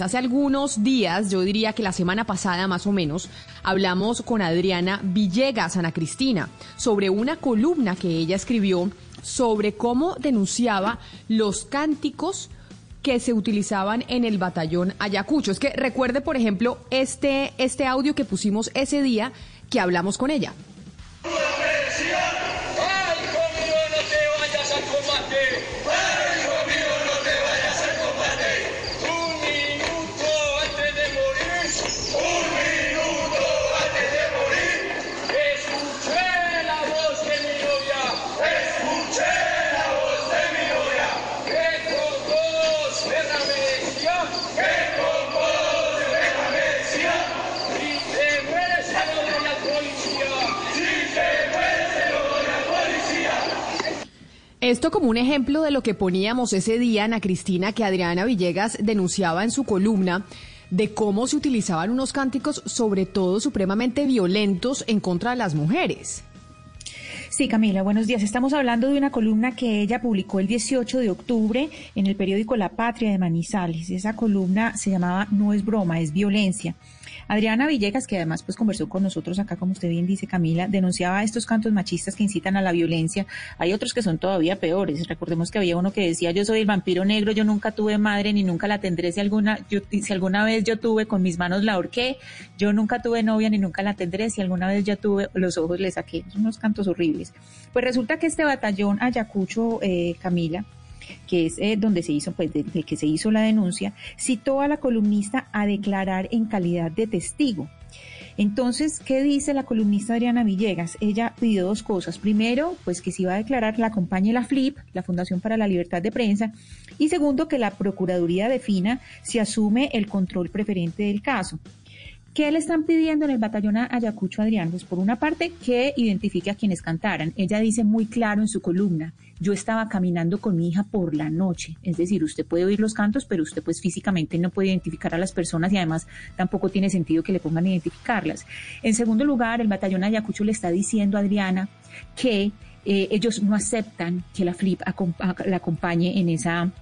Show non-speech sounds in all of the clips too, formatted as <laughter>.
Hace algunos días, yo diría que la semana pasada más o menos, hablamos con Adriana Villegas, Ana Cristina, sobre una columna que ella escribió sobre cómo denunciaba los cánticos que se utilizaban en el batallón Ayacucho. Es que recuerde, por ejemplo, este, este audio que pusimos ese día que hablamos con ella. Esto como un ejemplo de lo que poníamos ese día, Ana Cristina, que Adriana Villegas denunciaba en su columna de cómo se utilizaban unos cánticos, sobre todo supremamente violentos, en contra de las mujeres. Sí, Camila, buenos días. Estamos hablando de una columna que ella publicó el 18 de octubre en el periódico La Patria de Manizales. Esa columna se llamaba No es broma, es violencia. Adriana Villegas, que además pues conversó con nosotros acá, como usted bien dice, Camila, denunciaba estos cantos machistas que incitan a la violencia. Hay otros que son todavía peores. Recordemos que había uno que decía, yo soy el vampiro negro, yo nunca tuve madre ni nunca la tendré si alguna, si alguna vez yo tuve con mis manos la ahorqué, yo nunca tuve novia ni nunca la tendré, si alguna vez ya tuve los ojos le saqué. Son unos cantos horribles. Pues resulta que este batallón Ayacucho, eh, Camila, que es eh, donde se hizo, pues, de, que se hizo la denuncia, citó a la columnista a declarar en calidad de testigo. Entonces, ¿qué dice la columnista Adriana Villegas? Ella pidió dos cosas. Primero, pues que se iba a declarar la acompañe la FLIP, la Fundación para la Libertad de Prensa. Y segundo, que la Procuraduría defina si asume el control preferente del caso. ¿Qué le están pidiendo en el batallón Ayacucho Adrián? Pues por una parte que identifique a quienes cantaran. Ella dice muy claro en su columna, yo estaba caminando con mi hija por la noche. Es decir, usted puede oír los cantos, pero usted pues físicamente no puede identificar a las personas y además tampoco tiene sentido que le pongan a identificarlas. En segundo lugar, el batallón Ayacucho le está diciendo a Adriana que eh, ellos no aceptan que la FLIP la acompañe en esa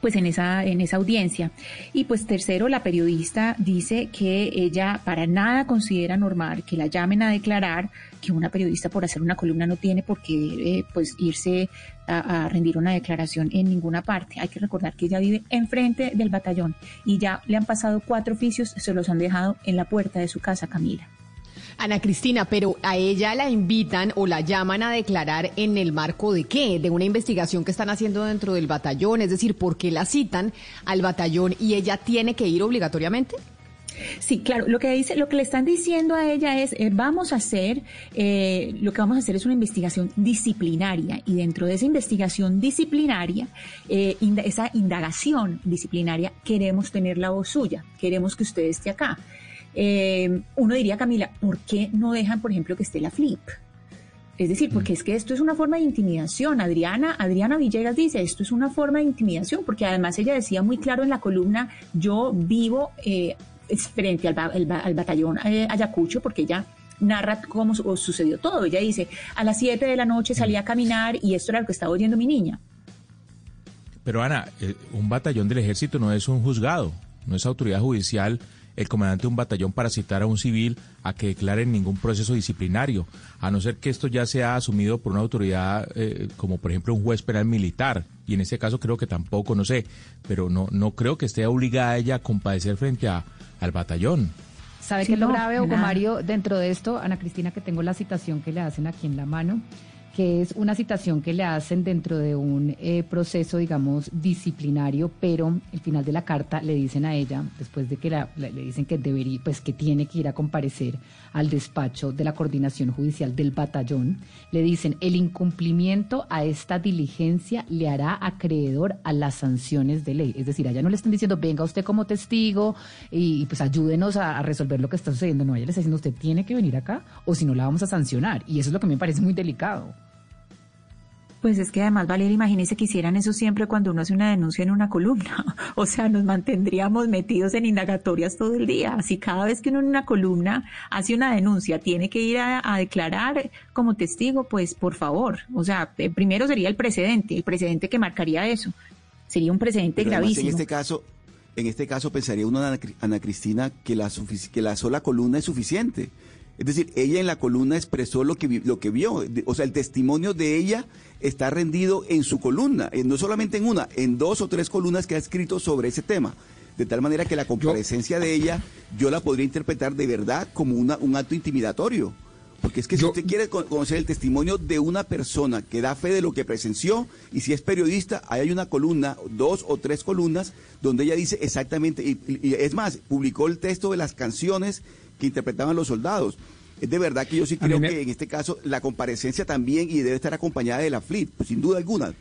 pues en esa, en esa audiencia. Y pues tercero, la periodista dice que ella para nada considera normal que la llamen a declarar que una periodista por hacer una columna no tiene por qué eh, pues irse a, a, rendir una declaración en ninguna parte. Hay que recordar que ella vive enfrente del batallón y ya le han pasado cuatro oficios, se los han dejado en la puerta de su casa, Camila. Ana Cristina, pero a ella la invitan o la llaman a declarar en el marco de qué? De una investigación que están haciendo dentro del batallón, es decir, ¿por qué la citan al batallón y ella tiene que ir obligatoriamente? Sí, claro. Lo que dice, lo que le están diciendo a ella es, eh, vamos a hacer, eh, lo que vamos a hacer es una investigación disciplinaria y dentro de esa investigación disciplinaria, eh, esa indagación disciplinaria, queremos tener la voz suya, queremos que usted esté acá. Eh, uno diría, Camila, ¿por qué no dejan, por ejemplo, que esté la flip? Es decir, porque es que esto es una forma de intimidación. Adriana, Adriana Villegas dice, esto es una forma de intimidación, porque además ella decía muy claro en la columna, yo vivo eh, frente al, al, batallón eh, Ayacucho, porque ella narra cómo sucedió todo. Ella dice, a las 7 de la noche salí a caminar y esto era lo que estaba oyendo mi niña. Pero Ana, eh, un batallón del ejército no es un juzgado, no es autoridad judicial el comandante de un batallón para citar a un civil a que declare ningún proceso disciplinario, a no ser que esto ya sea asumido por una autoridad eh, como por ejemplo un juez penal militar, y en ese caso creo que tampoco, no sé, pero no, no creo que esté obligada ella a compadecer frente a, al batallón. ¿Sabe qué es lo grave, Hugo Mario, dentro de esto? Ana Cristina, que tengo la citación que le hacen aquí en la mano que es una citación que le hacen dentro de un eh, proceso, digamos, disciplinario, pero el final de la carta le dicen a ella, después de que le dicen que debería, pues que tiene que ir a comparecer al despacho de la coordinación judicial del batallón, le dicen el incumplimiento a esta diligencia le hará acreedor a las sanciones de ley. Es decir, a ella no le están diciendo venga usted como testigo y, pues ayúdenos a, a, resolver lo que está sucediendo. No, ella le está diciendo usted tiene que venir acá o si no la vamos a sancionar. Y eso es lo que me parece muy delicado. Pues es que además, Valeria, imagínese que hicieran eso siempre cuando uno hace una denuncia en una columna. <laughs> O sea, nos mantendríamos metidos en indagatorias todo el día. Si cada vez que uno en una columna hace una denuncia tiene que ir a, declarar como testigo, pues por favor. O sea, eh, primero sería el precedente, el precedente que marcaría eso. Sería un precedente gravísimo. en este caso, en este caso pensaría uno, Ana, Cristina, que la, que la sola columna es suficiente. Es decir, ella en la columna expresó lo que, lo que vio. O sea, el testimonio de ella está rendido en su columna, no solamente en una, en dos o tres columnas que ha escrito sobre ese tema. De tal manera que la comparecencia de ella yo la podría interpretar de verdad como una, un acto intimidatorio. Porque es que si usted quiere conocer el testimonio de una persona que da fe de lo que presenció, y si es periodista, ahí hay una columna, dos o tres columnas, donde ella dice exactamente, y, es más, publicó el texto de las canciones que interpretaban los soldados. Es de verdad que yo sí creo que en este caso la comparecencia también y debe estar acompañada de la FLIP, pues, sin duda alguna.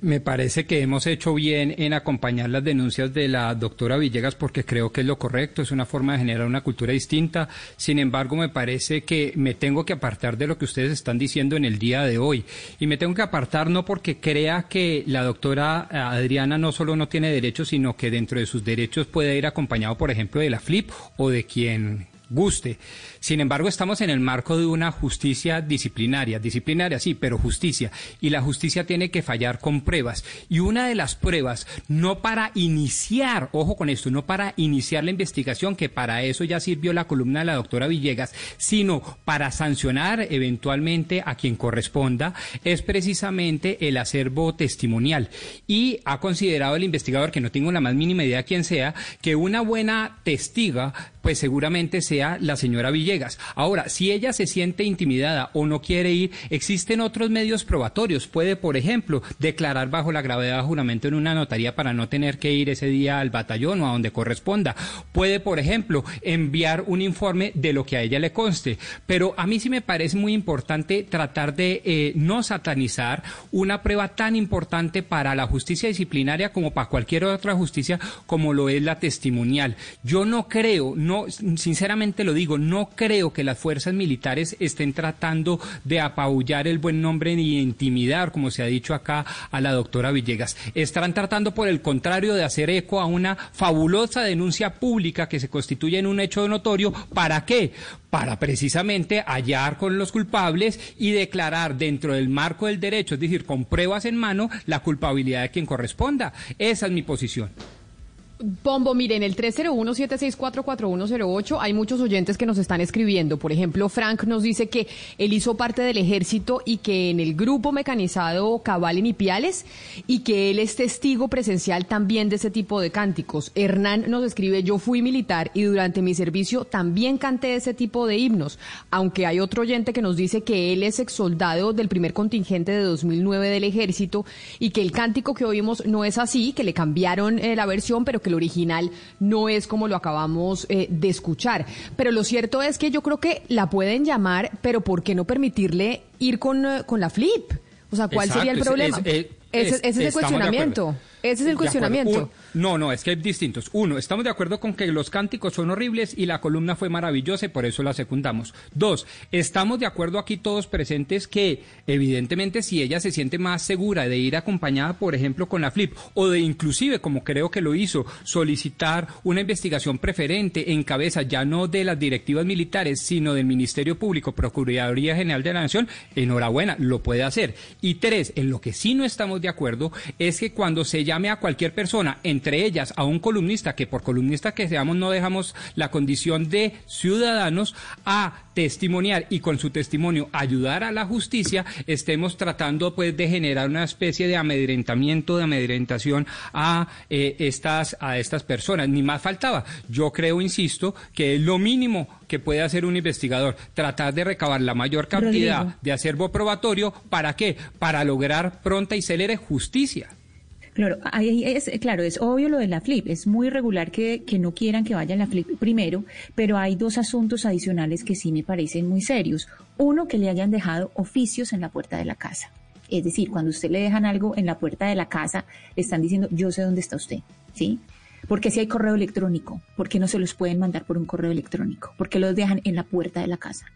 Me, parece que hemos hecho bien en acompañar las denuncias de la doctora Villegas porque creo que es lo correcto, es una forma de generar una cultura distinta. Sin embargo, me parece que me tengo que apartar de lo que ustedes están diciendo en el día de hoy. Y me tengo que apartar no porque crea que la doctora Adriana no solo no tiene derechos, sino que dentro de sus derechos puede ir acompañado, por ejemplo, de la FLIP o de quien guste. Sin embargo, estamos en el marco de una justicia disciplinaria, disciplinaria sí, pero justicia. Y la justicia tiene que fallar con pruebas. Y una de las pruebas, no para iniciar, ojo con esto, no para iniciar la investigación, que para eso ya sirvió la columna de la doctora Villegas, sino para sancionar eventualmente a quien corresponda, es precisamente el acervo testimonial. Y ha considerado el investigador, que no tengo la más mínima idea quién sea, que una buena testiga, pues seguramente la señora Villegas llegas. Ahora, si ella se siente intimidada o no quiere ir, existen otros medios probatorios. Puede, por ejemplo, declarar bajo la gravedad de juramento en una notaría para no tener que ir ese día al batallón o a donde corresponda. Puede, por ejemplo, enviar un informe de lo que a ella le conste. Pero a mí sí me parece muy importante tratar de eh, no satanizar una prueba tan importante para la justicia disciplinaria como para cualquier otra justicia como lo es la testimonial. Yo no creo, no, sinceramente lo digo, no creo que las fuerzas militares estén tratando de apabullar el buen nombre ni intimidar, como se ha dicho acá a la doctora Villegas. Están tratando, por el contrario, de hacer eco a una fabulosa denuncia pública que se constituye en un hecho notorio. ¿Para qué? para precisamente hallar con los culpables y declarar dentro del marco del derecho, es decir, con pruebas en mano, la culpabilidad de quien corresponda. Esa es mi posición. Pombo, miren, el 301-764-4108 hay muchos oyentes que nos están escribiendo. Por ejemplo, Frank nos dice que él hizo parte del ejército y que en el grupo mecanizado Cabal en Ipiales y que él es testigo presencial también de ese tipo de cánticos. Hernán nos escribe, yo fui militar y durante mi servicio también canté ese tipo de himnos, aunque hay otro oyente que nos dice que él es ex soldado del primer contingente de 2009 del ejército y que el cántico que oímos no es así, que le cambiaron eh, la versión, pero que el original no es como lo acabamos eh, de escuchar. Pero lo cierto es que yo creo que la pueden llamar, pero ¿por qué no permitirle ir con, eh, con la flip? O sea, ¿cuál sería el problema? ese, es el cuestionamiento. Ese es el cuestionamiento. no, no, es que hay distintos. Uno, estamos de acuerdo con que los cánticos son horribles y la columna fue maravillosa y por eso la secundamos. Dos, estamos de acuerdo aquí todos presentes que evidentemente si ella se siente más segura de ir acompañada, por ejemplo, con la FLIP o de inclusive, como creo que lo hizo, solicitar una investigación preferente en cabeza ya no de las directivas militares, sino del Ministerio Público, Procuraduría General de la Nación, enhorabuena, lo puede hacer. Y tres, en lo que sí no estamos de acuerdo es que cuando se llame a cualquier persona, entre ellas a un columnista, que por columnista que seamos no dejamos la condición de ciudadanos, a testimoniar y con su testimonio ayudar a la justicia, estemos tratando pues de generar una especie de amedrentamiento, de amedrentación a eh, estas a estas personas. Ni más faltaba. Yo creo, insisto, que es lo mínimo que puede hacer un investigador, tratar de recabar la mayor cantidad de acervo probatorio, ¿para qué? Para lograr pronta y célere justicia. Claro, es, claro, es obvio lo de la flip. Es muy regular que, que no quieran que vayan la flip primero, pero hay dos asuntos adicionales que sí me parecen muy serios. Uno, que le hayan dejado oficios en la puerta de la casa. Es decir, cuando usted le dejan algo en la puerta de la casa, le están diciendo, yo sé dónde está usted, ¿sí? Porque si hay correo electrónico, ¿por qué no se los pueden mandar por un correo electrónico? ¿Por qué los dejan en la puerta de la casa?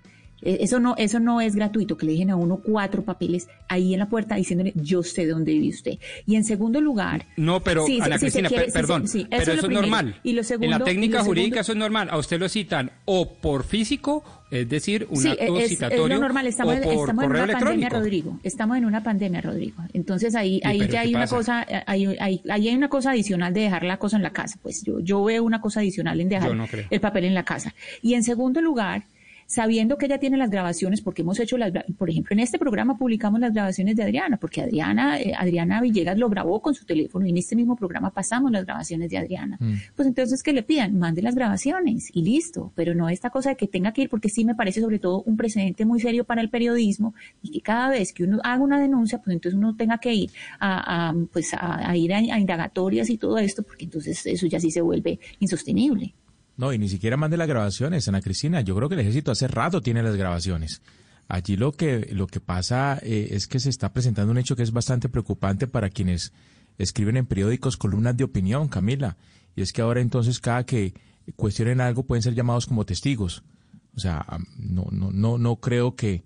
Eh, eso no, eso no es gratuito, que le dejen a uno cuatro papeles ahí en la puerta diciéndole yo sé dónde vive usted. Y en segundo lugar... No, pero Ana Cristina, perdón, pero eso es, normal. Y lo segundo, en la técnica jurídica eso es normal. A usted lo citan o por físico es decir, un acto es, citatorio es lo normal. Estamos, estamos en una pandemia, Rodrigo. Estamos en una pandemia, Rodrigo. Entonces ahí, ahí ya hay una cosa, ahí, ahí, ahí, hay una cosa adicional de dejar la cosa en la casa. Pues yo, yo veo una cosa adicional en dejar el papel en la casa. Y en segundo lugar, sabiendo que ella tiene las grabaciones, porque hemos hecho las, por ejemplo, en este programa publicamos las grabaciones de Adriana, porque Adriana, eh, Adriana Villegas lo grabó con su teléfono y en este mismo programa pasamos las grabaciones de Adriana. Mm. Pues entonces que le pidan, mande las grabaciones y listo, pero no esta cosa de que tenga que ir, porque sí me parece sobre todo un precedente muy serio para el periodismo y que cada vez que uno haga una denuncia, pues entonces uno tenga que ir a, pues a, ir a indagatorias y todo esto, porque entonces eso ya sí se vuelve insostenible. No, y ni siquiera mande las grabaciones, Ana Cristina. Yo creo que el ejército hace rato tiene las grabaciones. Allí lo que, lo que pasa eh, es que se está presentando un hecho que es bastante preocupante para quienes escriben en periódicos columnas de opinión, Camila. Y es que ahora entonces cada que cuestionen algo pueden ser llamados como testigos. O sea, no, no, no, no creo que,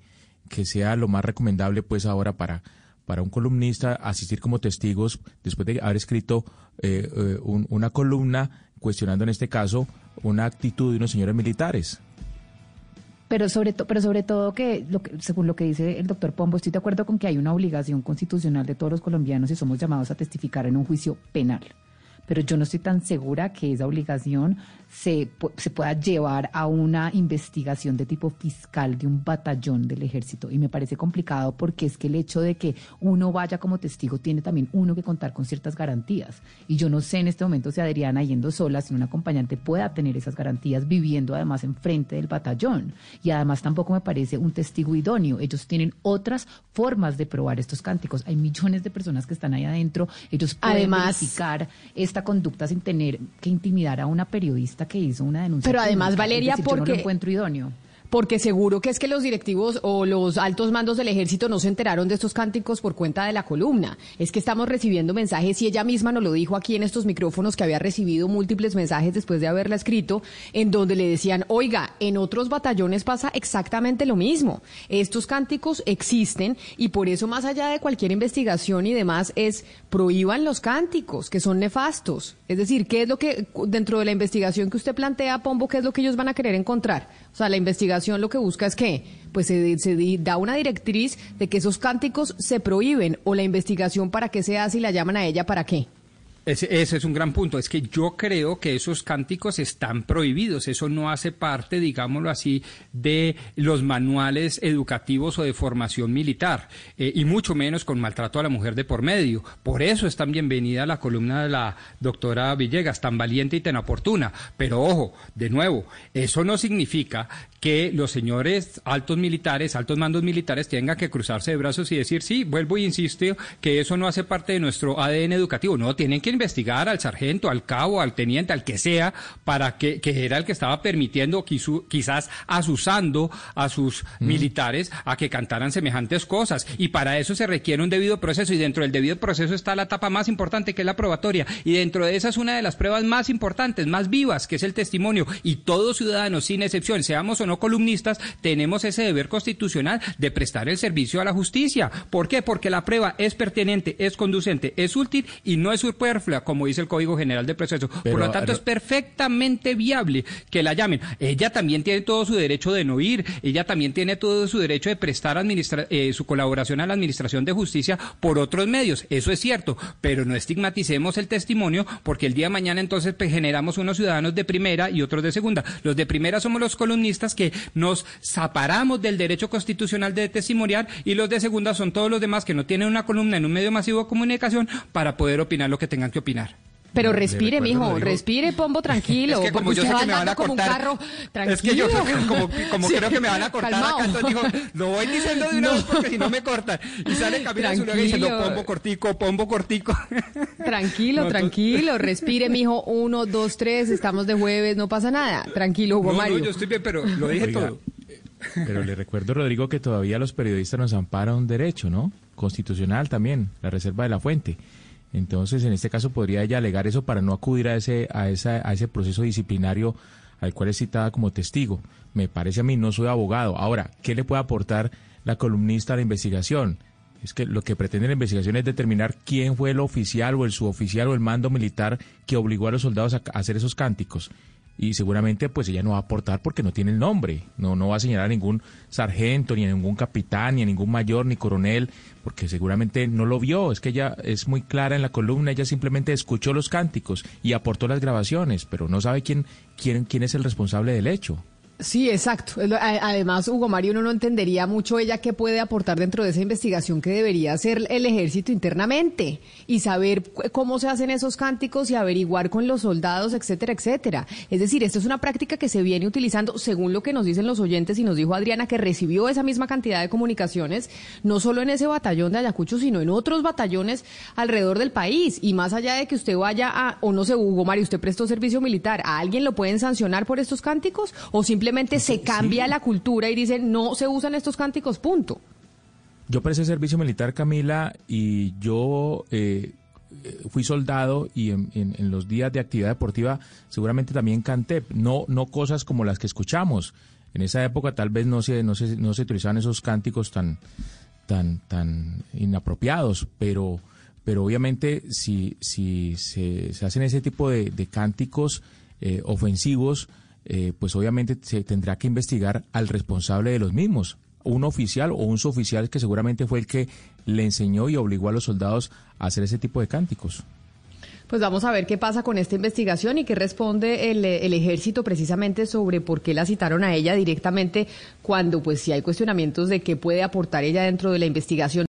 que sea lo más recomendable pues ahora para, para un columnista asistir como testigos después de haber escrito eh, eh, una columna cuestionando en este caso una actitud de unos señores militares. Pero sobre, pero sobre todo que, lo que, según lo que dice el doctor Pombo, estoy de acuerdo con que hay una obligación constitucional de todos los colombianos y somos llamados a testificar en un juicio penal. Pero yo no estoy tan segura que esa obligación se, se pueda llevar a una investigación de tipo fiscal de un batallón del ejército. Y me parece complicado porque es que el hecho de que uno vaya como testigo tiene también uno que contar con ciertas garantías. Y yo no sé en este momento si Adriana yendo sola, si un acompañante pueda tener esas garantías viviendo además enfrente del batallón. Y además tampoco me parece un testigo idóneo. Ellos tienen otras formas de probar estos cánticos. Hay millones de personas que están ahí adentro. Ellos pueden además, verificar esta conducta sin tener que intimidar a una periodista que hizo una denuncia. Pero además, Valeria, porque... Yo no lo encuentro idóneo porque seguro que es que los directivos o los altos mandos del ejército no se enteraron de estos cánticos por cuenta de la columna. Es que estamos recibiendo mensajes y ella misma nos lo dijo aquí en estos micrófonos que había recibido múltiples mensajes después de haberla escrito en donde le decían, oiga, en otros batallones pasa exactamente lo mismo. Estos cánticos existen y por eso más allá de cualquier investigación y demás es prohíban los cánticos que son nefastos. Es decir, ¿qué es lo que dentro de la investigación que usted plantea, Pombo, qué es lo que ellos van a querer encontrar? O sea, la investigación lo que busca es que pues se, da una directriz de que esos cánticos se prohíben o la investigación para qué se hace y la llaman a ella para qué. Ese, es un gran punto. Es que yo creo que esos cánticos están prohibidos. Eso no hace parte, digámoslo así, de los manuales educativos o de formación militar. Eh, y mucho menos con maltrato a la mujer de por medio. Por eso es tan bienvenida la columna de la doctora Villegas, tan valiente y tan oportuna. Pero ojo, de nuevo, eso no significa que los señores altos militares, altos mandos militares tengan que cruzarse de brazos y decir, sí, vuelvo y insisto, que eso no hace parte de nuestro ADN educativo. No, tienen que investigar al sargento, al cabo, al teniente, al que sea, para que, que era el que estaba permitiendo quizás asusando a sus mm. militares a que cantaran semejantes cosas. Y para eso se requiere un debido proceso y dentro del debido proceso está la etapa más importante que es la probatoria. Y dentro de esa es una de las pruebas más importantes, más vivas, que es el testimonio. Y todos ciudadanos, sin excepción, seamos o no columnistas, tenemos ese deber constitucional de prestar el servicio a la justicia. ¿Por qué? Porque la prueba es pertinente, es conducente, es útil y no es superflua, como dice el Código General de Proceso. Por lo tanto, es perfectamente viable que la llamen. Ella también tiene todo su derecho de no ir, ella también tiene todo su derecho de prestar eh, su colaboración a la Administración de Justicia por otros medios. Eso es cierto, pero no estigmaticemos el testimonio porque el día de mañana entonces pues, generamos unos ciudadanos de primera y otros de segunda. Los de primera somos los columnistas que nos separamos del derecho constitucional de testimoniar y los de segunda son todos los demás que no tienen una columna en un medio masivo de comunicación para poder opinar lo que tengan que opinar. Pero respire, mijo, respire, pombo tranquilo. <laughs> Es que como yo sé que me van a cortar. Es que yo como, como <laughs> creo que me van a cortar acá, entonces digo, lo voy diciendo de una vez <laughs> porque si no me cortan. Y sale Camila Zuluaga diciendo pombo cortico, pombo cortico. Tranquilo, tranquilo, respire, mijo. Uno, dos, tres, estamos de jueves, no pasa nada. Tranquilo, Hugo Mario. No, yo estoy bien, pero lo dije todo. Pero le recuerdo, Rodrigo, que todavía los periodistas nos amparan un derecho, ¿no? Constitucional también, la reserva de la fuente. Entonces, en este caso podría ella alegar eso para no acudir a ese, a esa, a ese proceso disciplinario al cual es citada como testigo. Me parece a mí, no soy abogado. Ahora, ¿qué le puede aportar la columnista a la investigación? Es que lo que pretende la investigación es determinar quién fue el oficial o el suboficial o el mando militar que obligó a los soldados a hacer esos cánticos y seguramente pues ella no va a aportar porque no tiene el nombre, no, no va a señalar a ningún sargento, ni a ningún capitán, ni a ningún mayor, ni coronel, porque seguramente no lo vio, es que ella es muy clara en la columna, ella simplemente escuchó los cánticos y aportó las grabaciones, pero no sabe quién, quién, quién es el responsable del hecho. Sí, exacto. Además, Hugo Mario, uno no entendería mucho ella qué puede aportar dentro de esa investigación que debería hacer el ejército internamente y saber cómo se hacen esos cánticos y averiguar con los soldados, etcétera, etcétera. Es decir, esto es una práctica que se viene utilizando, según lo que nos dicen los oyentes y nos dijo Adriana, que recibió esa misma cantidad de comunicaciones, no solo en ese batallón de Ayacucho, sino en otros batallones alrededor del país. Y más allá de que usted vaya a, o no sé, Hugo Mario, usted prestó servicio militar, ¿a alguien lo pueden sancionar por estos cánticos o simplemente simplemente se cambia la cultura y dicen no se usan estos cánticos, punto. Yo presté servicio militar, Camila, y yo eh, fui soldado y en, los días de actividad deportiva seguramente también canté, no, no cosas como las que escuchamos. En esa época tal vez no se, no se, no se utilizaban esos cánticos tan, tan, tan inapropiados, pero, pero obviamente si, si se, hacen ese tipo de, cánticos eh, ofensivos, eh, pues obviamente se tendrá que investigar al responsable de los mismos, un oficial o un suboficial que seguramente fue el que le enseñó y obligó a los soldados a hacer ese tipo de cánticos. Pues vamos a ver qué pasa con esta investigación y qué responde el, el, ejército precisamente sobre por qué la citaron a ella directamente cuando pues si hay cuestionamientos de qué puede aportar ella dentro de la investigación.